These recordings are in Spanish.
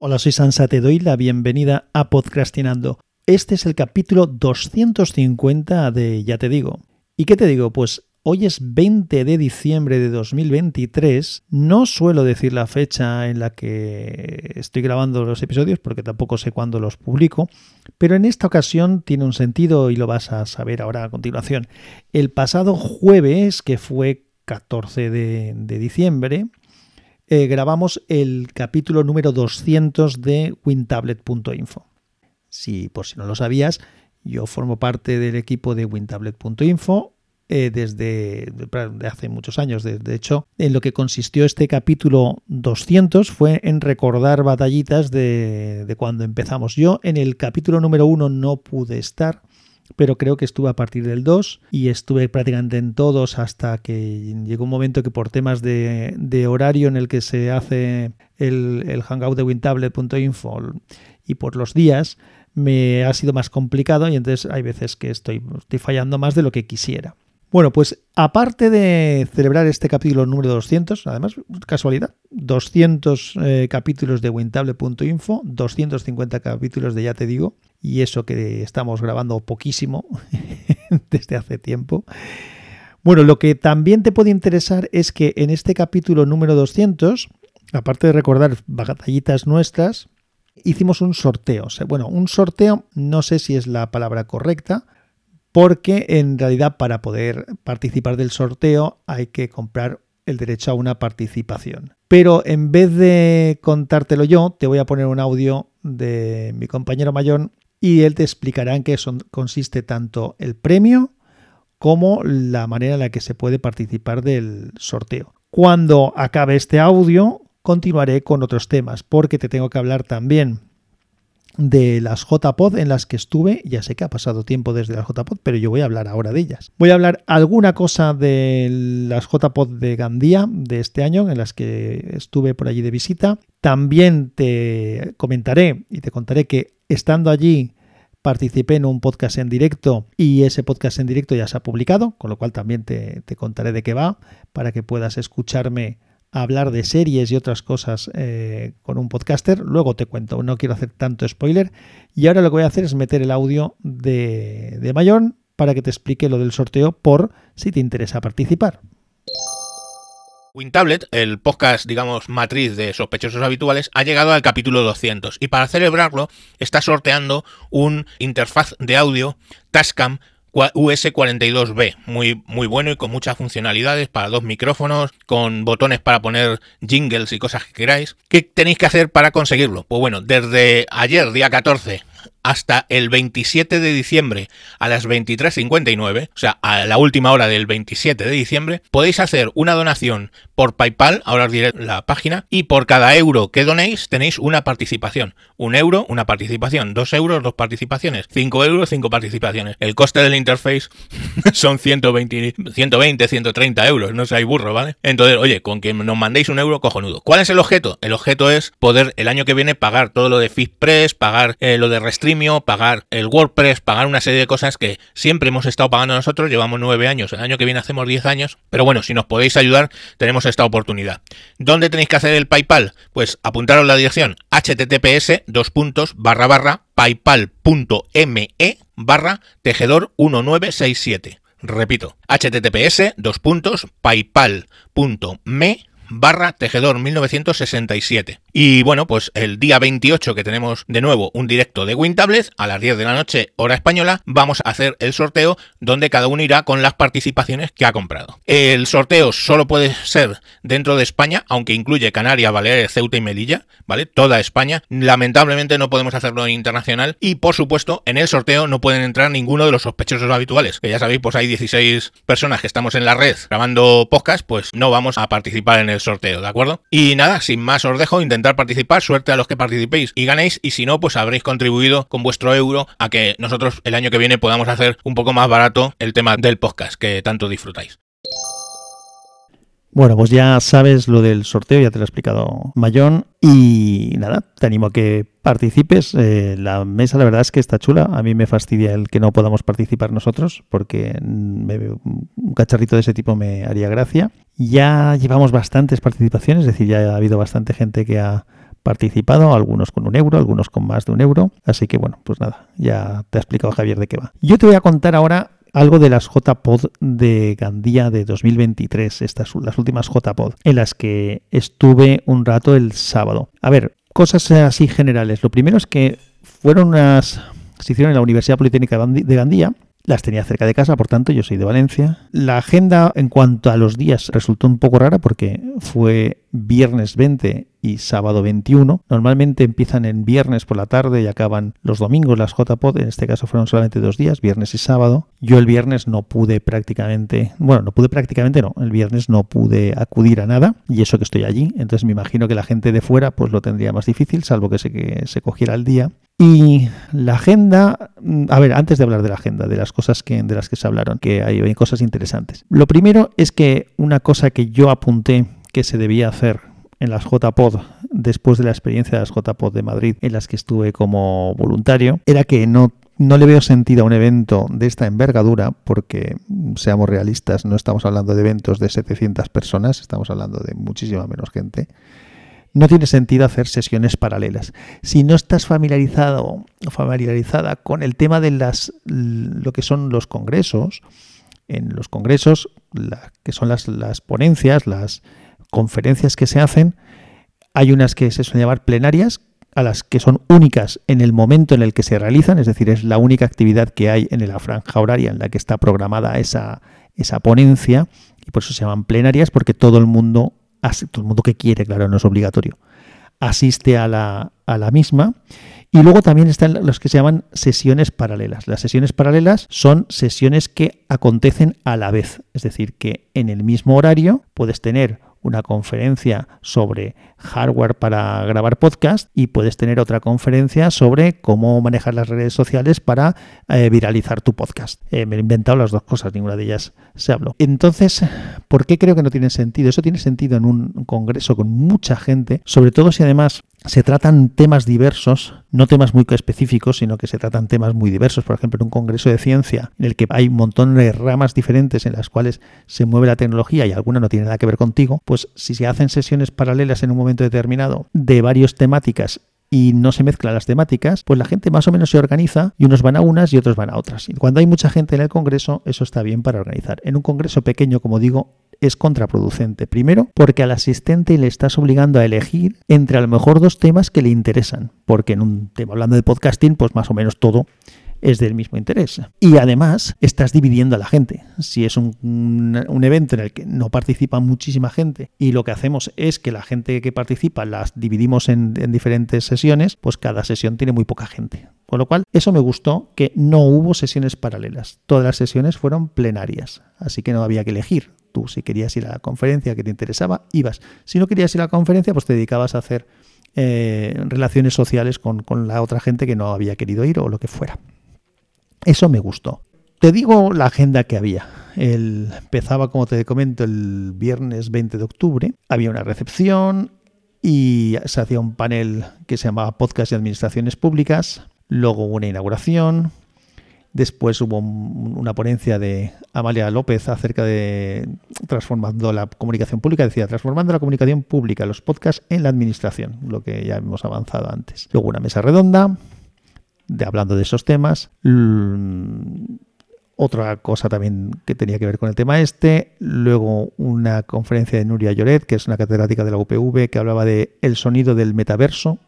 Hola, soy Sansa, te doy la bienvenida a Podcastinando. Este es el capítulo 250 de Ya te digo. ¿Y qué te digo? Pues hoy es 20 de diciembre de 2023. No suelo decir la fecha en la que estoy grabando los episodios porque tampoco sé cuándo los publico, pero en esta ocasión tiene un sentido y lo vas a saber ahora a continuación. El pasado jueves, que fue 14 de, de diciembre, eh, grabamos el capítulo número 200 de wintablet.info. Si por si no lo sabías, yo formo parte del equipo de wintablet.info eh, desde hace muchos años. De, hecho, en lo que consistió este capítulo 200 fue en recordar batallitas de, de cuando empezamos. Yo en el capítulo número 1 no pude estar pero creo que estuve a partir del 2 y estuve prácticamente en todos hasta que llegó un momento que por temas de, horario en el que se hace el, el hangout de wintablet.info y por los días me ha sido más complicado y entonces hay veces que estoy, estoy fallando más de lo que quisiera. Bueno, pues aparte de celebrar este capítulo número 200, además, casualidad, 200 eh, capítulos de wintable.info, 250 capítulos de Ya Te Digo, y eso que estamos grabando poquísimo desde hace tiempo. Bueno, lo que también te puede interesar es que en este capítulo número 200, aparte de recordar batallitas nuestras, hicimos un sorteo. Bueno, un sorteo no sé si es la palabra correcta, porque en realidad para poder participar del sorteo hay que comprar el derecho a una participación. Pero en vez de contártelo yo, te voy a poner un audio de mi compañero Mayón y él te explicará en qué consiste tanto el premio como la manera en la que se puede participar del sorteo. Cuando acabe este audio, continuaré con otros temas, porque te tengo que hablar también de las JPod en las que estuve. Ya sé que ha pasado tiempo desde las JPod, pero yo voy a hablar ahora de ellas. Voy a hablar alguna cosa de las JPod de Gandía de este año, en las que estuve por allí de visita. También te comentaré y te contaré que estando allí participé en un podcast en directo y ese podcast en directo ya se ha publicado, con lo cual también te, te contaré de qué va para que puedas escucharme hablar de series y otras cosas eh, con un podcaster. Luego te cuento, no quiero hacer tanto spoiler. Y ahora lo que voy a hacer es meter el audio de, de Mayón para que te explique lo del sorteo por si te interesa participar. WinTablet, el podcast, digamos, matriz de sospechosos habituales, ha llegado al capítulo 200 y para celebrarlo está sorteando un interfaz de audio Tascam US42B, muy, muy bueno y con muchas funcionalidades para dos micrófonos, con botones para poner jingles y cosas que queráis. ¿Qué tenéis que hacer para conseguirlo? Pues bueno, desde ayer, día 14, hasta el 27 de diciembre a las 23.59, o sea, a la última hora del 27 de diciembre, podéis hacer una donación por PayPal, ahora os diré la página, y por cada euro que donéis tenéis una participación. Un euro, una participación. Dos euros, dos participaciones. Cinco euros, cinco participaciones. El coste del interface son 120, 120, 130 euros, no seáis burro, ¿vale? Entonces, oye, con que nos mandéis un euro, cojonudo. ¿Cuál es el objeto? El objeto es poder el año que viene pagar todo lo de FitPress, pagar eh, lo de Pagar el WordPress, pagar una serie de cosas que siempre hemos estado pagando nosotros, llevamos nueve años, el año que viene hacemos diez años, pero bueno, si nos podéis ayudar, tenemos esta oportunidad. ¿Dónde tenéis que hacer el PayPal? Pues apuntaros la dirección https dos puntos barra barra paypal.me barra tejedor 1967. Repito, https dos puntos paypal.me barra tejedor 1967. Y bueno, pues el día 28 que tenemos de nuevo un directo de WinTables a las 10 de la noche hora española, vamos a hacer el sorteo donde cada uno irá con las participaciones que ha comprado. El sorteo solo puede ser dentro de España, aunque incluye Canarias, Baleares, Ceuta y Melilla, ¿vale? Toda España. Lamentablemente no podemos hacerlo en internacional y por supuesto en el sorteo no pueden entrar ninguno de los sospechosos habituales, que ya sabéis, pues hay 16 personas que estamos en la red grabando podcast, pues no vamos a participar en el sorteo, ¿de acuerdo? Y nada, sin más os dejo participar, suerte a los que participéis y ganéis y si no, pues habréis contribuido con vuestro euro a que nosotros el año que viene podamos hacer un poco más barato el tema del podcast que tanto disfrutáis. Bueno, pues ya sabes lo del sorteo, ya te lo ha explicado Mayón. Y nada, te animo a que participes. Eh, la mesa, la verdad es que está chula. A mí me fastidia el que no podamos participar nosotros, porque un cacharrito de ese tipo me haría gracia. Ya llevamos bastantes participaciones, es decir, ya ha habido bastante gente que ha participado, algunos con un euro, algunos con más de un euro. Así que bueno, pues nada, ya te ha explicado Javier de qué va. Yo te voy a contar ahora algo de las JPod de Gandía de 2023, estas las últimas JPod, en las que estuve un rato el sábado. A ver, cosas así generales. Lo primero es que fueron unas se hicieron en la Universidad Politécnica de Gandía las tenía cerca de casa, por tanto yo soy de Valencia. La agenda en cuanto a los días resultó un poco rara porque fue viernes 20 y sábado 21. Normalmente empiezan en viernes por la tarde y acaban los domingos las JPod. En este caso fueron solamente dos días, viernes y sábado. Yo el viernes no pude prácticamente, bueno, no pude prácticamente, no, el viernes no pude acudir a nada y eso que estoy allí. Entonces me imagino que la gente de fuera pues lo tendría más difícil, salvo que se, que se cogiera el día. Y la agenda, mm, a ver, antes de hablar de la agenda, de las cosas que, de las que se hablaron, que hay, cosas interesantes. Lo primero es que una cosa que yo apunté que se debía hacer en las JPod después de la experiencia de las JPod de Madrid en las que estuve como voluntario era que no no le veo sentido a un evento de esta envergadura porque, mm, seamos realistas, no estamos hablando de eventos de 700 personas, estamos hablando de muchísima menos gente no tiene sentido hacer sesiones paralelas. Si no estás familiarizado familiarizada con el tema de las lo que son los congresos, en los congresos, que son las, las ponencias, las conferencias que se hacen, hay unas que se suelen llamar plenarias, a las que son únicas en el momento en el que se realizan, es decir, es la única actividad que hay en la franja horaria en la que está programada esa, esa ponencia, y por eso se llaman plenarias, porque todo el mundo todo el mundo que quiere, claro, no es obligatorio, asiste a la, a la misma. Y luego también están los que se llaman sesiones paralelas. Las sesiones paralelas son sesiones que acontecen a la vez, es decir, que en el mismo horario puedes tener una conferencia sobre hardware para grabar podcast y puedes tener otra conferencia sobre cómo manejar las redes sociales para eh, viralizar tu podcast. Eh, me he inventado las dos cosas, ninguna de ellas se habló. Entonces, ¿por qué creo que no tiene sentido? Eso tiene sentido en un congreso con mucha gente, sobre todo si además se tratan temas diversos, no temas muy específicos, sino que se tratan temas muy diversos. Por ejemplo, en un congreso de ciencia en el que hay un montón de ramas diferentes en las cuales se mueve la tecnología y alguna no tiene nada que ver contigo, pues si se hacen sesiones paralelas en un momento determinado de varias temáticas y no se mezclan las temáticas, pues la gente más o menos se organiza y unos van a unas y otros van a otras. Y cuando hay mucha gente en el Congreso, eso está bien para organizar. En un Congreso pequeño, como digo, es contraproducente. Primero, porque al asistente le estás obligando a elegir entre a lo mejor dos temas que le interesan, porque en un tema hablando de podcasting, pues más o menos todo es del mismo interés. Y además estás dividiendo a la gente. Si es un, un, evento en el que no participa muchísima gente y lo que hacemos es que la gente que participa las dividimos en, en diferentes sesiones, pues cada sesión tiene muy poca gente. Con lo cual, eso me gustó que no hubo sesiones paralelas. Todas las sesiones fueron plenarias. Así que no había que elegir. Si querías ir a la conferencia que te interesaba, ibas. Si no querías ir a la conferencia, pues te dedicabas a hacer eh, relaciones sociales con, con la otra gente que no había querido ir o lo que fuera. Eso me gustó. Te digo la agenda que había. El, empezaba, como te comento, el viernes 20 de octubre. Había una recepción y se hacía un panel que se llamaba Podcast y Administraciones Públicas. Luego una inauguración. Después hubo una ponencia de Amalia López acerca de transformando la comunicación pública, decía, transformando la comunicación pública, los podcasts en la administración, lo que ya hemos avanzado antes. Luego una mesa redonda, de, hablando de esos temas. Otra cosa también que tenía que ver con el tema este. Luego una conferencia de Nuria Lloret, que es una catedrática de la UPV, que hablaba de el sonido del metaverso,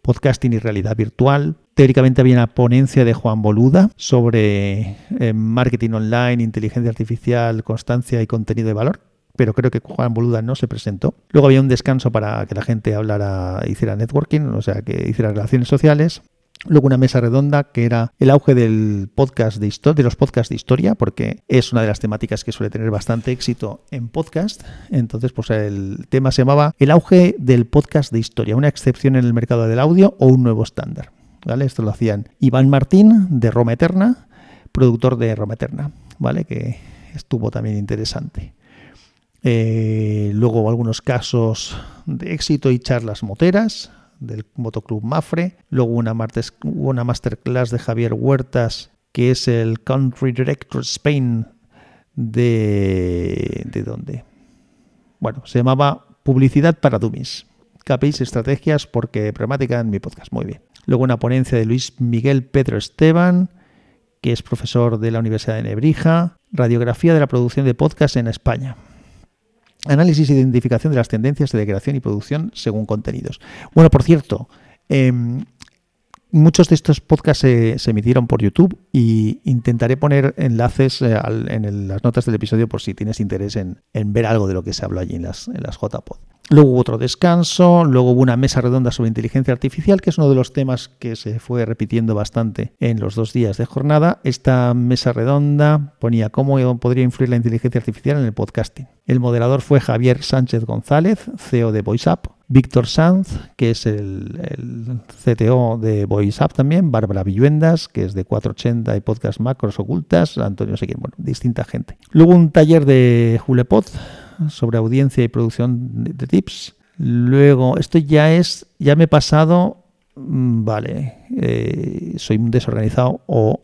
podcasting y realidad virtual. Teóricamente había una ponencia de Juan Boluda sobre eh, marketing online, inteligencia artificial, constancia y contenido de valor pero creo que Juan Boluda no se presentó. Luego había un descanso para que la gente hablara, hiciera networking, o sea, que hiciera relaciones sociales. Luego una mesa redonda que era el auge del podcast de de los podcasts de historia, porque es una de las temáticas que suele tener bastante éxito en podcast. Entonces, pues el tema se llamaba El auge del podcast de historia, una excepción en el mercado del audio o un nuevo estándar. ¿Vale? Esto lo hacían Iván Martín de Roma Eterna, productor de Roma Eterna, ¿vale? Que estuvo también interesante. Eh, luego algunos casos de éxito y charlas moteras, del Motoclub Mafre. Luego una, martes, una masterclass de Javier Huertas, que es el Country Director Spain de... ¿De dónde? Bueno, se llamaba Publicidad para Dummies, KPIs, estrategias, porque problemática en mi podcast. Muy bien. Luego una ponencia de Luis Miguel Pedro Esteban, que es profesor de la Universidad de Nebrija. Radiografía de la producción de podcast en España. Análisis e identificación de las tendencias de creación y producción según contenidos. Bueno, por cierto, em, muchos de estos podcasts se, emitieron por YouTube y intentaré poner enlaces eh, en las notas del episodio por si tienes interés en, ver algo de lo que se habló allí en las, en las JPod. Luego hubo otro descanso, luego hubo una mesa redonda sobre inteligencia artificial, que es uno de los temas que se fue repitiendo bastante en los dos días de jornada. Esta mesa redonda ponía cómo podría influir la inteligencia artificial en el podcasting. El moderador fue Javier Sánchez González, CEO de VoiceUp, Víctor Sanz, que es el, CTO de VoiceUp también, Bárbara Villuendas, que es de 480 y Podcast Macros Ocultas, Antonio no bueno, distinta gente. Luego un taller de Julepod sobre audiencia y producción de, tips. Luego, esto ya es, ya me he pasado, mm, vale, eh, soy un desorganizado o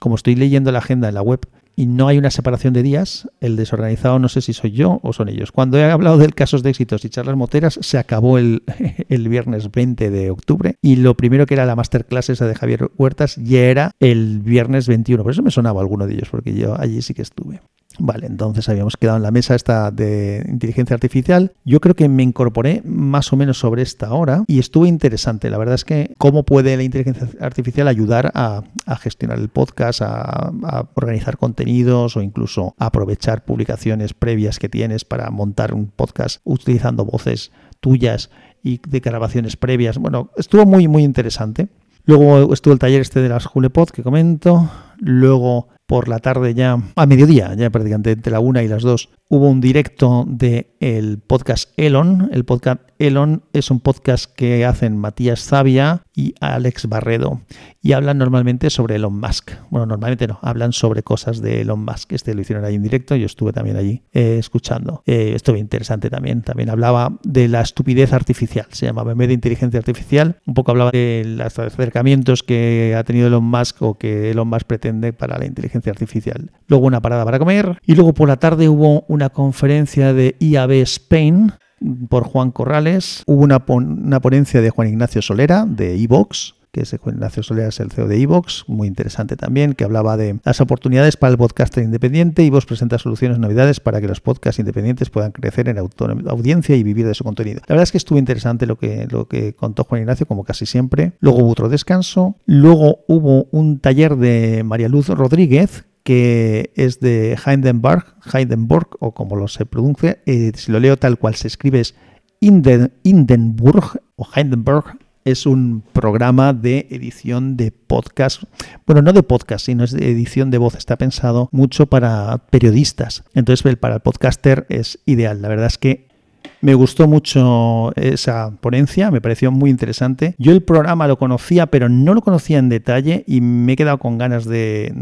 como estoy leyendo la agenda en la web y no hay una separación de días, el desorganizado no sé si soy yo o son ellos. Cuando he hablado del casos de éxitos y charlas moteras, se acabó el, el viernes 20 de octubre y lo primero que era la masterclass esa de Javier Huertas ya era el viernes 21. Por eso me sonaba alguno de ellos, porque yo allí sí que estuve. Vale, entonces habíamos quedado en la mesa esta de inteligencia artificial. Yo creo que me incorporé más o menos sobre esta hora y estuvo interesante. La verdad es que cómo puede la inteligencia artificial ayudar a, gestionar el podcast, a, organizar contenidos o incluso aprovechar publicaciones previas que tienes para montar un podcast utilizando voces tuyas y de grabaciones previas. Bueno, estuvo muy, muy interesante. Luego estuvo el taller este de las Julepod que comento. Luego por la tarde ya, a mediodía, ya prácticamente entre la una y las dos, hubo un directo del el podcast Elon. El podcast Elon es un podcast que hacen Matías Zavia y Alex Barredo y hablan normalmente sobre Elon Musk. Bueno, normalmente no, hablan sobre cosas de Elon Musk. Este lo hicieron ahí en directo, yo estuve también allí eh, escuchando. Eh, interesante también. También hablaba de la estupidez artificial, se llamaba en vez de inteligencia artificial. Un poco hablaba de los acercamientos que ha tenido Elon Musk o que Elon Musk pretende para la inteligencia artificial. Luego una parada para comer y luego por la tarde hubo una conferencia de IAB Spain por Juan Corrales, hubo una, una ponencia de Juan Ignacio Solera de Evox que es Juan Ignacio Solera, es el CEO de Evox, muy interesante también, que hablaba de las oportunidades para el podcaster independiente. Evox presenta soluciones novedades para que los podcasts independientes puedan crecer en audiencia y vivir de su contenido. La verdad es que estuvo interesante lo que, lo que contó Juan Ignacio, como casi siempre. Luego hubo otro descanso. Luego hubo un taller de María Luz Rodríguez, que es de Heidenberg, Heidenberg o como lo se pronuncia, eh, si lo leo tal cual se escribe es Hindenburg o Heidenberg, es un programa de edición de podcast. Bueno, no de podcast, sino es de edición de voz. Está pensado mucho para periodistas. Entonces, para el podcaster es ideal. La verdad es que me gustó mucho esa ponencia, me pareció muy interesante. Yo el programa lo conocía, pero no lo conocía en detalle y me he quedado con ganas de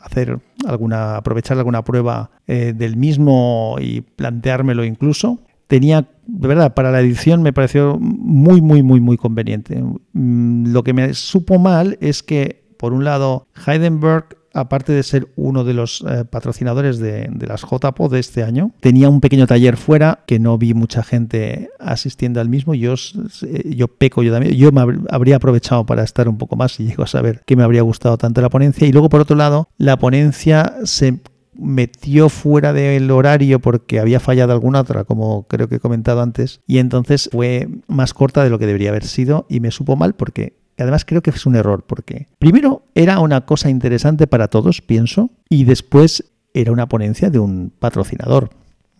hacer alguna, aprovechar alguna prueba eh, del mismo y planteármelo incluso. Tenía, de verdad, para la edición me pareció muy, muy, muy, muy conveniente. Mm, lo que me supo mal es que, por un lado, Heidenberg aparte de ser uno de los eh, patrocinadores de, las JPO de este año, tenía un pequeño taller fuera que no vi mucha gente asistiendo al mismo. Yo, eh, yo peco yo también. Yo me habría aprovechado para estar un poco más y llego a saber que me habría gustado tanto la ponencia. Y luego, por otro lado, la ponencia se metió fuera del horario porque había fallado alguna otra, como creo que he comentado antes, y entonces fue más corta de lo que debería haber sido y me supo mal porque además creo que es un error, porque primero era una cosa interesante para todos, pienso, y después era una ponencia de un patrocinador.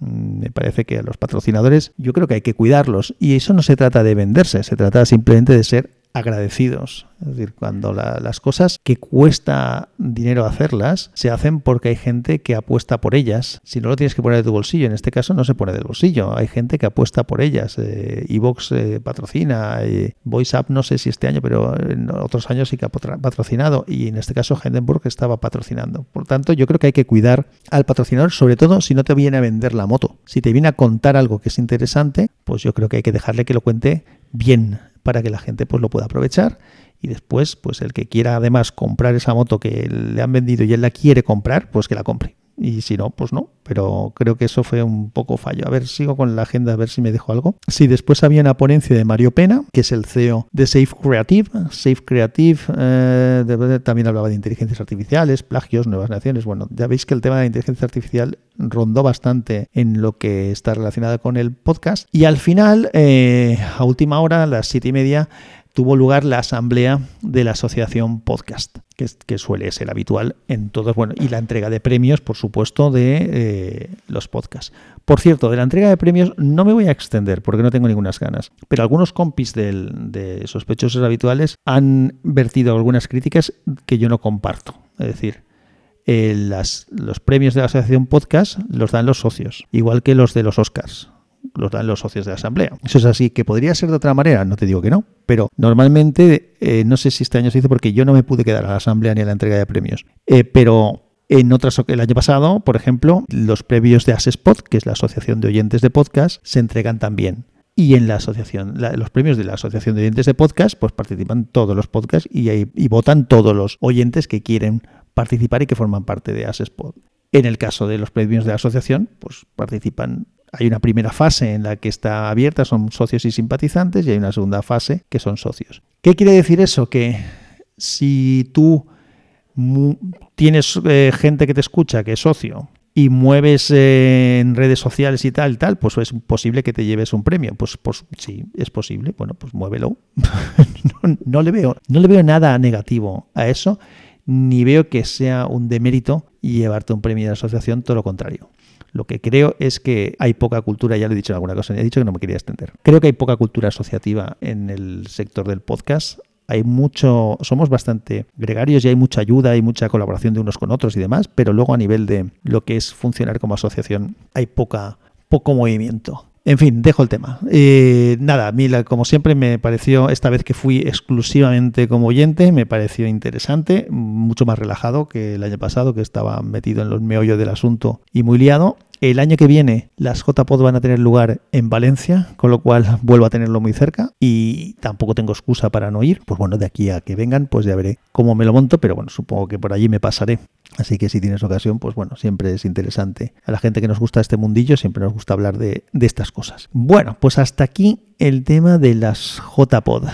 Mm, me parece que a los patrocinadores yo creo que hay que cuidarlos y eso no se trata de venderse, se trata simplemente de ser agradecidos. Es decir, cuando las cosas que cuesta dinero hacerlas, se hacen porque hay gente que apuesta por ellas. Si no lo tienes que poner de tu bolsillo, en este caso no se pone del bolsillo. Hay gente que apuesta por ellas. Eh, Evox eh, patrocina, eh, VoiceUp no sé si este año, pero en otros años sí que ha patrocinado. Y en este caso Hindenburg estaba patrocinando. Por tanto, yo creo que hay que cuidar al patrocinador, sobre todo si no te viene a vender la moto. Si te viene a contar algo que es interesante, pues yo creo que hay que dejarle que lo cuente bien para que la gente pues lo pueda aprovechar. Y después pues el que quiera además comprar esa moto que le han vendido y él la quiere comprar pues que la compre y si no, pues no. Pero creo que eso fue un poco fallo. A ver, sigo con la agenda, a ver si me dejo algo. Sí, después había una ponencia de Mario Pena, que es el CEO de Safe Creative. Safe Creative eh, también hablaba de inteligencias artificiales, plagios, nuevas naciones. Bueno, ya veis que el tema de la inteligencia artificial rondó bastante en lo que está relacionado con el podcast. Y al final, eh, a última hora, a las siete y media, tuvo lugar la asamblea de la asociación podcast, que, suele ser habitual en todos, bueno, y la entrega de premios, por supuesto, de eh, los podcasts. Por cierto, de la entrega de premios no me voy a extender porque no tengo ninguna ganas, pero algunos compis de sospechosos habituales han vertido algunas críticas que yo no comparto. Es decir, eh, los premios de la asociación podcast los dan los socios, igual que los de los Oscars los dan los socios de la asamblea. Eso es así, que podría ser de otra manera, no te digo que no, pero normalmente, eh, no sé si este año se hizo porque yo no me pude quedar a la asamblea ni a la entrega de premios, eh, pero en otras, el año pasado, por ejemplo, los premios de Asespod, que es la Asociación de Oyentes de Podcast, se entregan también. Y en la asociación, los premios de la Asociación de Oyentes de Podcast, pues participan todos los podcasts y, y votan todos los oyentes que quieren participar y que forman parte de Asespod. En el caso de los premios de la asociación, pues participan hay una primera fase en la que está abierta, son socios y simpatizantes, y hay una segunda fase que son socios. ¿Qué quiere decir eso? Que si tú tienes eh, gente que te escucha, que es socio, y mueves eh, en redes sociales y tal, tal, pues es posible que te lleves un premio. Pues, pues sí, es posible. Bueno, pues muévelo. no, le veo, no le veo nada negativo a eso, ni veo que sea un demérito llevarte un premio de asociación, todo lo contrario. Lo que creo es que hay poca cultura, ya lo he dicho en alguna cosa, he dicho que no me quería extender. Creo que hay poca cultura asociativa en el sector del podcast hay mucho, somos bastante gregarios y hay mucha ayuda, hay mucha colaboración de unos con otros y demás, pero luego a nivel de lo que es funcionar como asociación hay poca, poco movimiento. En fin, dejo el tema. Eh, nada, a mí, como siempre, me pareció, esta vez que fui exclusivamente como oyente, me pareció interesante, mucho más relajado que el año pasado, que estaba metido en los meollos del asunto y muy liado. El año que viene las JPod van a tener lugar en Valencia, con lo cual vuelvo a tenerlo muy cerca y tampoco tengo excusa para no ir. Pues bueno, de aquí a que vengan, pues ya veré cómo me lo monto, pero bueno, supongo que por allí me pasaré. Así que si tienes ocasión, pues bueno, siempre es interesante. A la gente que nos gusta este mundillo, siempre nos gusta hablar de, de estas cosas. Bueno, pues hasta aquí el tema de las JPod.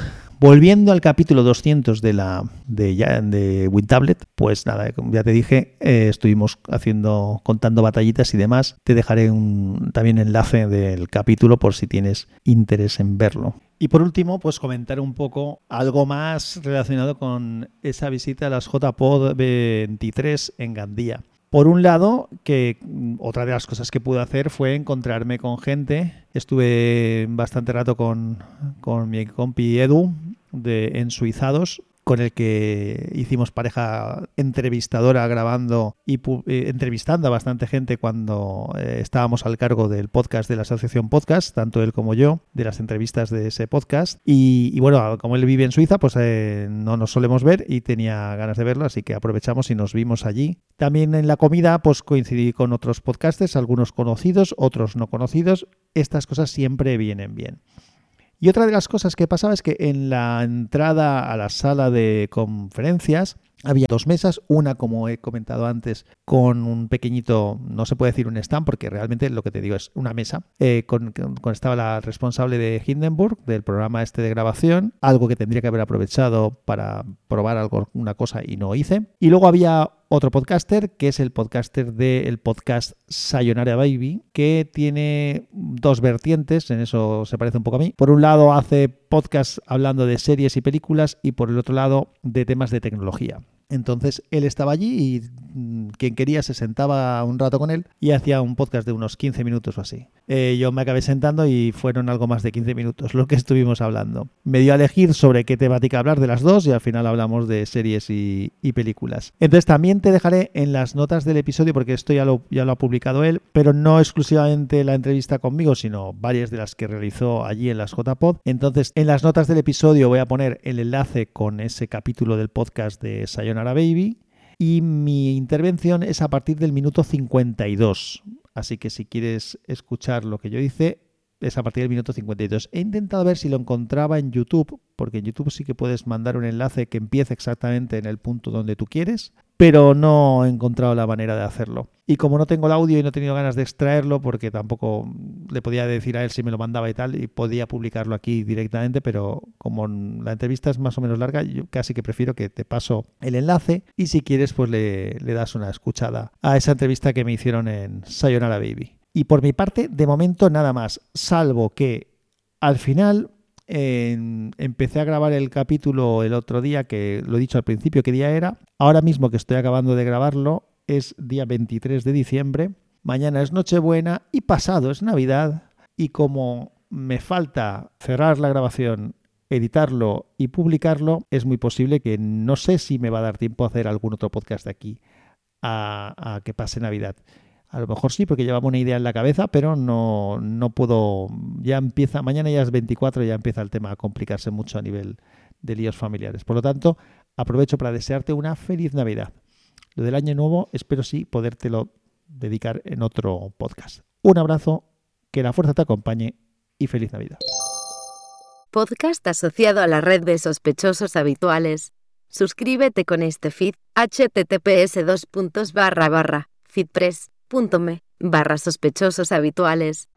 Volviendo al capítulo 200 de la de, WinTablet, pues nada, ya te dije, eh, estuvimos haciendo, contando batallitas y demás. Te dejaré un también enlace del capítulo por si tienes interés en verlo. Y por último, pues comentar un poco algo más relacionado con esa visita a las JPod 23 en Gandía. Por un lado, que mm, otra de las cosas que pude hacer fue encontrarme con gente. Estuve bastante rato con, con mi compi Edu de Ensuizados, con el que hicimos pareja entrevistadora grabando y eh, entrevistando a bastante gente cuando eh, estábamos al cargo del podcast de la Asociación Podcast, tanto él como yo, de las entrevistas de ese podcast. Y, bueno, como él vive en Suiza, pues eh, no nos solemos ver y tenía ganas de verlo, así que aprovechamos y nos vimos allí. También en la comida, pues coincidí con otros podcasters, algunos conocidos, otros no conocidos. Estas cosas siempre vienen bien. Y otra de las cosas que pasaba es que en la entrada a la sala de conferencias había dos mesas, una como he comentado antes, con un pequeñito, no se puede decir un stand porque realmente lo que te digo es una mesa, eh, con, con, estaba la responsable de Hindenburg del programa este de grabación, algo que tendría que haber aprovechado para probar algo, una cosa y no hice. Y luego había otro podcaster, que es el podcaster del podcast Sayonara Baby, que tiene dos vertientes, en eso se parece un poco a mí. Por un lado hace podcast hablando de series y películas y por el otro lado de temas de tecnología. Entonces él estaba allí y mm, quien quería se sentaba un rato con él y hacía un podcast de unos 15 minutos o así. Eh, yo me acabé sentando y fueron algo más de 15 minutos lo que estuvimos hablando. Me dio a elegir sobre qué temática hablar de las dos y al final hablamos de series y, películas. Entonces también te dejaré en las notas del episodio porque esto ya lo, ya lo ha publicado él, pero no exclusivamente la entrevista conmigo, sino varias de las que realizó allí en las JPod. Entonces en las notas del episodio voy a poner el enlace con ese capítulo del podcast de Sayonara Baby. Y mi intervención es a partir del minuto 52. Así que si quieres escuchar lo que yo hice, es a partir del minuto 52. He intentado ver si lo encontraba en YouTube, porque en YouTube sí que puedes mandar un enlace que empiece exactamente en el punto donde tú quieres, pero no he encontrado la manera de hacerlo. Y como no tengo el audio y no he tenido ganas de extraerlo, porque tampoco le podía decir a él si me lo mandaba y tal, y podía publicarlo aquí directamente, pero como la entrevista es más o menos larga, yo casi que prefiero que te paso el enlace y si quieres, pues le, le das una escuchada a esa entrevista que me hicieron en Sayonara Baby. Y por mi parte, de momento nada más, salvo que al final empecé a grabar el capítulo el otro día, que lo he dicho al principio qué día era. Ahora mismo que estoy acabando de grabarlo, es día 23 de diciembre. Mañana es Nochebuena y pasado es Navidad. Y como me falta cerrar la grabación, editarlo y publicarlo, es muy posible que no sé si me va a dar tiempo a hacer algún otro podcast de aquí a, a que pase Navidad. A lo mejor sí, porque llevaba una idea en la cabeza, pero no, no puedo. Ya empieza, mañana ya es 24, ya empieza el tema a complicarse mucho a nivel de líos familiares. Por lo tanto, aprovecho para desearte una feliz Navidad. Lo del año nuevo, espero sí podértelo dedicar en otro podcast. Un abrazo, que la fuerza te acompañe y feliz Navidad. Podcast asociado a la red de sospechosos habituales. Suscríbete con este feed https dos barra barra barra sospechosos habituales.